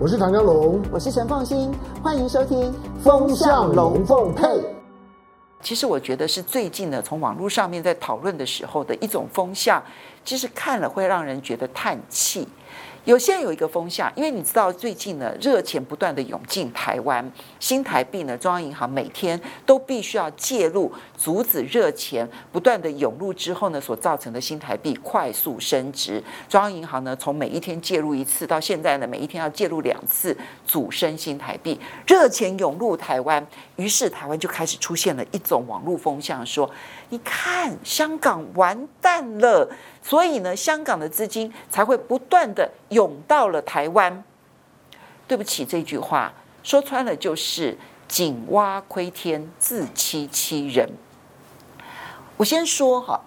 我是唐江龙，我是陈凤欣，欢迎收听《风向龙凤配》。其实我觉得是最近呢，从网络上面在讨论的时候的一种风向，其实看了会让人觉得叹气。有现在有一个风向，因为你知道最近呢，热钱不断的涌进台湾，新台币呢，中央银行每天都必须要介入，阻止热钱不断的涌入之后呢，所造成的新台币快速升值。中央银行呢，从每一天介入一次到现在呢，每一天要介入两次，阻升新台币，热钱涌入台湾，于是台湾就开始出现了一种网络风向，说你看香港完蛋了。所以呢，香港的资金才会不断的涌到了台湾。对不起，这句话说穿了就是“井蛙窥天，自欺欺人”。我先说哈，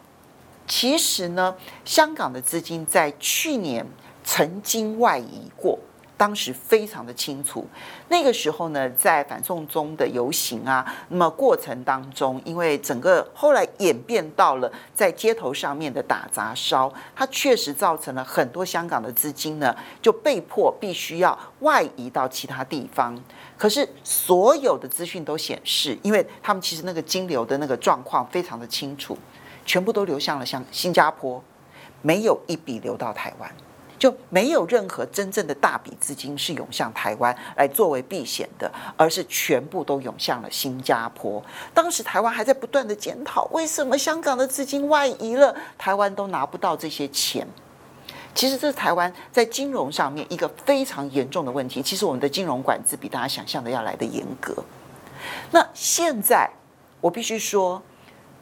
其实呢，香港的资金在去年曾经外移过。当时非常的清楚，那个时候呢，在反送中的游行啊，那么过程当中，因为整个后来演变到了在街头上面的打砸烧，它确实造成了很多香港的资金呢，就被迫必须要外移到其他地方。可是所有的资讯都显示，因为他们其实那个金流的那个状况非常的清楚，全部都流向了像新加坡，没有一笔流到台湾。就没有任何真正的大笔资金是涌向台湾来作为避险的，而是全部都涌向了新加坡。当时台湾还在不断的检讨，为什么香港的资金外移了，台湾都拿不到这些钱。其实这是台湾在金融上面一个非常严重的问题。其实我们的金融管制比大家想象的要来得严格。那现在我必须说，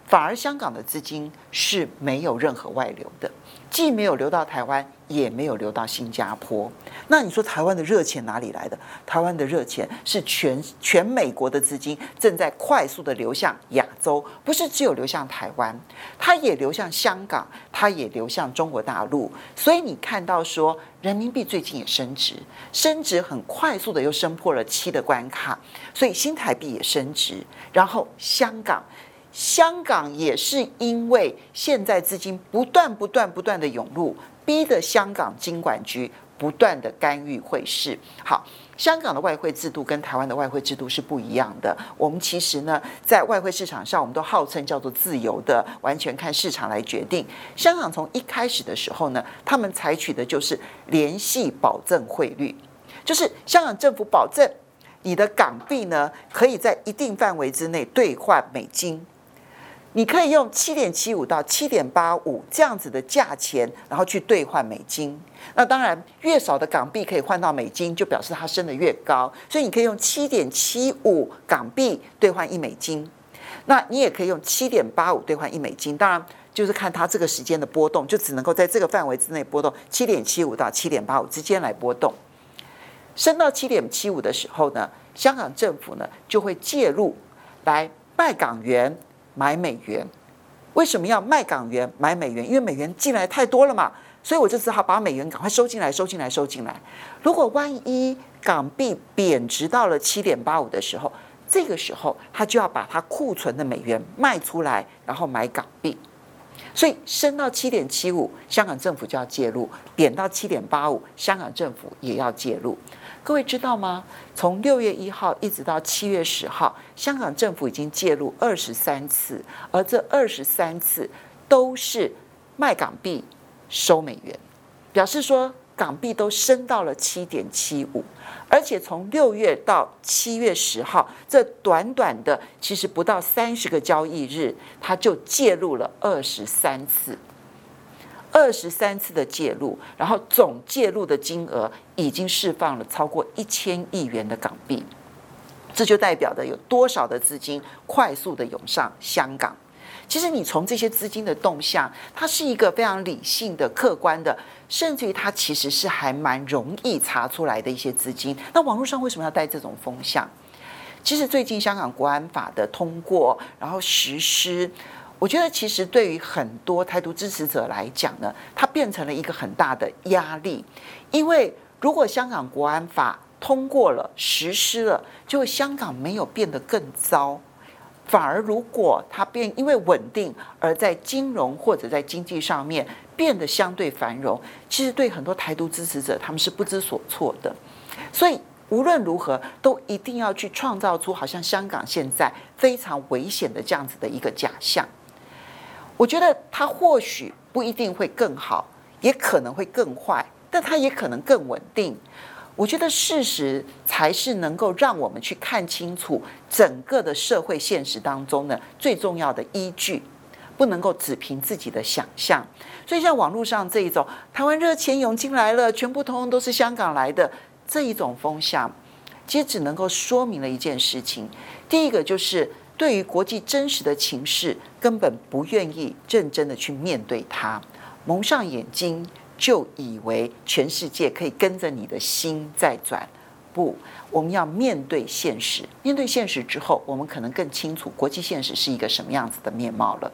反而香港的资金是没有任何外流的，既没有流到台湾。也没有流到新加坡。那你说台湾的热钱哪里来的？台湾的热钱是全全美国的资金正在快速的流向亚洲，不是只有流向台湾，它也流向香港，它也流向中国大陆。所以你看到说人民币最近也升值，升值很快速的又升破了七的关卡，所以新台币也升值。然后香港，香港也是因为现在资金不断不断不断的涌入。逼得香港金管局不断的干预汇市。好，香港的外汇制度跟台湾的外汇制度是不一样的。我们其实呢，在外汇市场上，我们都号称叫做自由的，完全看市场来决定。香港从一开始的时候呢，他们采取的就是联系保证汇率，就是香港政府保证你的港币呢，可以在一定范围之内兑换美金。你可以用七点七五到七点八五这样子的价钱，然后去兑换美金。那当然，越少的港币可以换到美金，就表示它升得越高。所以你可以用七点七五港币兑换一美金。那你也可以用七点八五兑换一美金。当然，就是看它这个时间的波动，就只能够在这个范围之内波动，七点七五到七点八五之间来波动。升到七点七五的时候呢，香港政府呢就会介入来卖港元。买美元，为什么要卖港元买美元？因为美元进来太多了嘛，所以我就只好把美元赶快收进来，收进来，收进来。如果万一港币贬值到了七点八五的时候，这个时候他就要把他库存的美元卖出来，然后买港币。所以升到七点七五，香港政府就要介入；贬到七点八五，香港政府也要介入。各位知道吗？从六月一号一直到七月十号，香港政府已经介入二十三次，而这二十三次都是卖港币收美元，表示说港币都升到了七点七五，而且从六月到七月十号，这短短的其实不到三十个交易日，它就介入了二十三次。二十三次的介入，然后总介入的金额已经释放了超过一千亿元的港币，这就代表的有多少的资金快速的涌上香港。其实你从这些资金的动向，它是一个非常理性的、客观的，甚至于它其实是还蛮容易查出来的一些资金。那网络上为什么要带这种风向？其实最近香港国安法的通过，然后实施。我觉得其实对于很多台独支持者来讲呢，它变成了一个很大的压力，因为如果香港国安法通过了、实施了，就香港没有变得更糟，反而如果它变因为稳定而在金融或者在经济上面变得相对繁荣，其实对很多台独支持者他们是不知所措的。所以无论如何，都一定要去创造出好像香港现在非常危险的这样子的一个假象。我觉得它或许不一定会更好，也可能会更坏，但它也可能更稳定。我觉得事实才是能够让我们去看清楚整个的社会现实当中呢，最重要的依据，不能够只凭自己的想象。所以像网络上这一种台湾热钱涌进来了，全部通通都是香港来的这一种风向，其实只能够说明了一件事情：第一个就是对于国际真实的情势根本不愿意认真的去面对它，蒙上眼睛。就以为全世界可以跟着你的心在转，不，我们要面对现实。面对现实之后，我们可能更清楚国际现实是一个什么样子的面貌了。